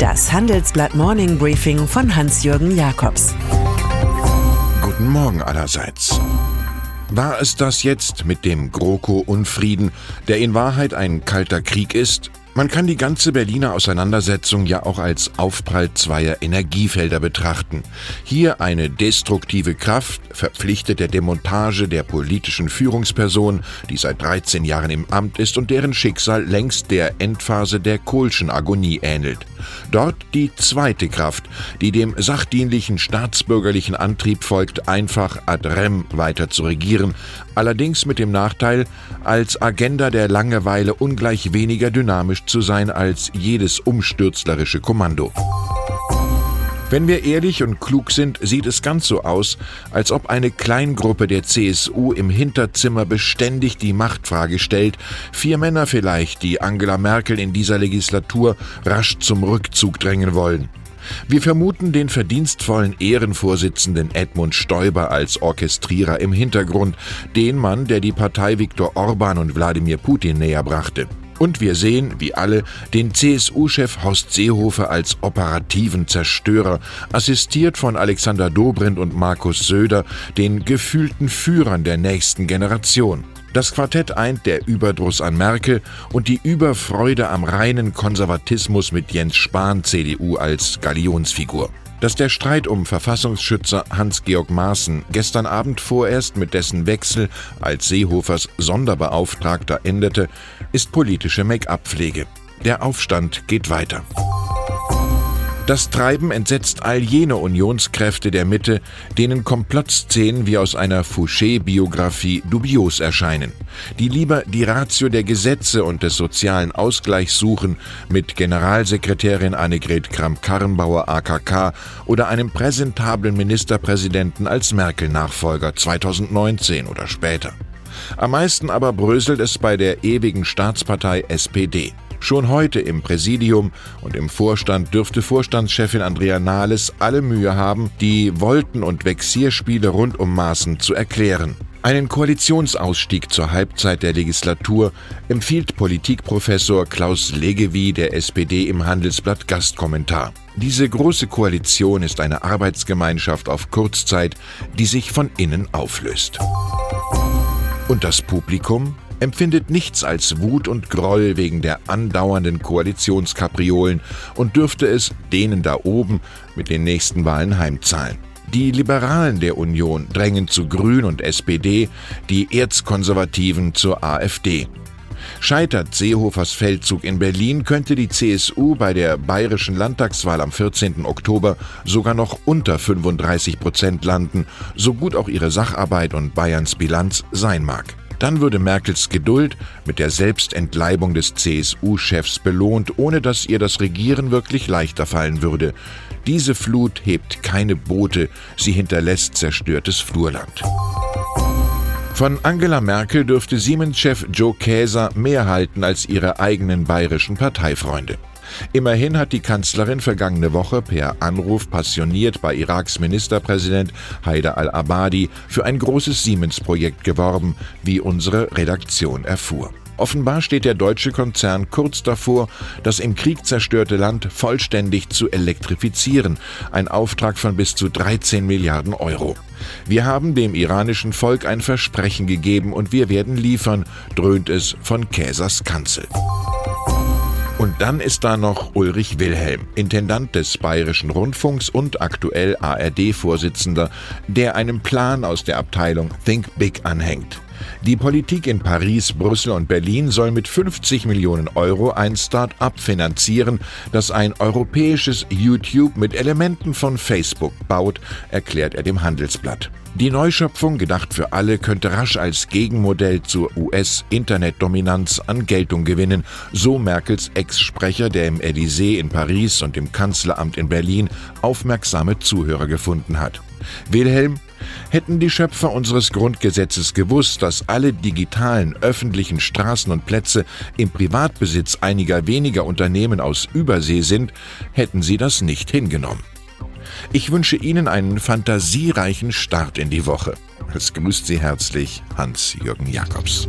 Das Handelsblatt Morning Briefing von Hans-Jürgen Jakobs. Guten Morgen allerseits. War es das jetzt mit dem GroKo-Unfrieden, der in Wahrheit ein kalter Krieg ist? Man kann die ganze Berliner Auseinandersetzung ja auch als Aufprall zweier Energiefelder betrachten. Hier eine destruktive Kraft, verpflichtet der Demontage der politischen Führungsperson, die seit 13 Jahren im Amt ist und deren Schicksal längst der Endphase der Kohlschen Agonie ähnelt. Dort die zweite Kraft, die dem sachdienlichen staatsbürgerlichen Antrieb folgt, einfach ad rem weiter zu regieren, allerdings mit dem Nachteil, als Agenda der Langeweile ungleich weniger dynamisch zu sein als jedes umstürzlerische Kommando. Wenn wir ehrlich und klug sind, sieht es ganz so aus, als ob eine Kleingruppe der CSU im Hinterzimmer beständig die Machtfrage stellt, vier Männer vielleicht, die Angela Merkel in dieser Legislatur rasch zum Rückzug drängen wollen. Wir vermuten den verdienstvollen Ehrenvorsitzenden Edmund Stoiber als Orchestrierer im Hintergrund, den Mann, der die Partei Viktor Orban und Wladimir Putin näher brachte. Und wir sehen, wie alle, den CSU-Chef Horst Seehofer als operativen Zerstörer, assistiert von Alexander Dobrindt und Markus Söder, den gefühlten Führern der nächsten Generation. Das Quartett eint der Überdruss an Merkel und die Überfreude am reinen Konservatismus mit Jens Spahn CDU als Galionsfigur. Dass der Streit um Verfassungsschützer Hans-Georg Maaßen gestern Abend vorerst mit dessen Wechsel als Seehofers Sonderbeauftragter endete, ist politische Make-up-Pflege. Der Aufstand geht weiter. Das Treiben entsetzt all jene Unionskräfte der Mitte, denen Komplottszenen wie aus einer Fouché-Biografie dubios erscheinen, die lieber die Ratio der Gesetze und des sozialen Ausgleichs suchen, mit Generalsekretärin Annegret Kramp-Karrenbauer AKK oder einem präsentablen Ministerpräsidenten als Merkel-Nachfolger 2019 oder später. Am meisten aber bröselt es bei der ewigen Staatspartei SPD. Schon heute im Präsidium und im Vorstand dürfte Vorstandschefin Andrea Nahles alle Mühe haben, die Wolten- und Vexierspiele rund um Maßen zu erklären. Einen Koalitionsausstieg zur Halbzeit der Legislatur empfiehlt Politikprofessor Klaus Legewie der SPD im Handelsblatt Gastkommentar. Diese große Koalition ist eine Arbeitsgemeinschaft auf Kurzzeit, die sich von innen auflöst. Und das Publikum? Empfindet nichts als Wut und Groll wegen der andauernden Koalitionskapriolen und dürfte es denen da oben mit den nächsten Wahlen heimzahlen. Die Liberalen der Union drängen zu Grün und SPD, die Erzkonservativen zur AfD. Scheitert Seehofers Feldzug in Berlin, könnte die CSU bei der bayerischen Landtagswahl am 14. Oktober sogar noch unter 35 Prozent landen, so gut auch ihre Sacharbeit und Bayerns Bilanz sein mag. Dann würde Merkels Geduld mit der Selbstentleibung des CSU-Chefs belohnt, ohne dass ihr das Regieren wirklich leichter fallen würde. Diese Flut hebt keine Boote, sie hinterlässt zerstörtes Flurland. Von Angela Merkel dürfte Siemens-Chef Joe Käser mehr halten als ihre eigenen bayerischen Parteifreunde. Immerhin hat die Kanzlerin vergangene Woche per Anruf passioniert bei Iraks Ministerpräsident Haider al-Abadi für ein großes Siemens-Projekt geworben, wie unsere Redaktion erfuhr. Offenbar steht der deutsche Konzern kurz davor, das im Krieg zerstörte Land vollständig zu elektrifizieren, ein Auftrag von bis zu 13 Milliarden Euro. Wir haben dem iranischen Volk ein Versprechen gegeben und wir werden liefern, dröhnt es von Käsers Kanzel. Dann ist da noch Ulrich Wilhelm, Intendant des Bayerischen Rundfunks und aktuell ARD-Vorsitzender, der einem Plan aus der Abteilung Think Big anhängt. Die Politik in Paris, Brüssel und Berlin soll mit 50 Millionen Euro ein Start-up finanzieren, das ein europäisches YouTube mit Elementen von Facebook baut, erklärt er dem Handelsblatt. Die Neuschöpfung, gedacht für alle, könnte rasch als Gegenmodell zur US-Internetdominanz an Geltung gewinnen, so Merkels Ex-Sprecher, der im Élysée in Paris und im Kanzleramt in Berlin aufmerksame Zuhörer gefunden hat. Wilhelm, hätten die Schöpfer unseres Grundgesetzes gewusst, dass alle digitalen öffentlichen Straßen und Plätze im Privatbesitz einiger weniger Unternehmen aus Übersee sind, hätten sie das nicht hingenommen. Ich wünsche Ihnen einen fantasiereichen Start in die Woche. Es grüßt Sie herzlich Hans-Jürgen Jakobs.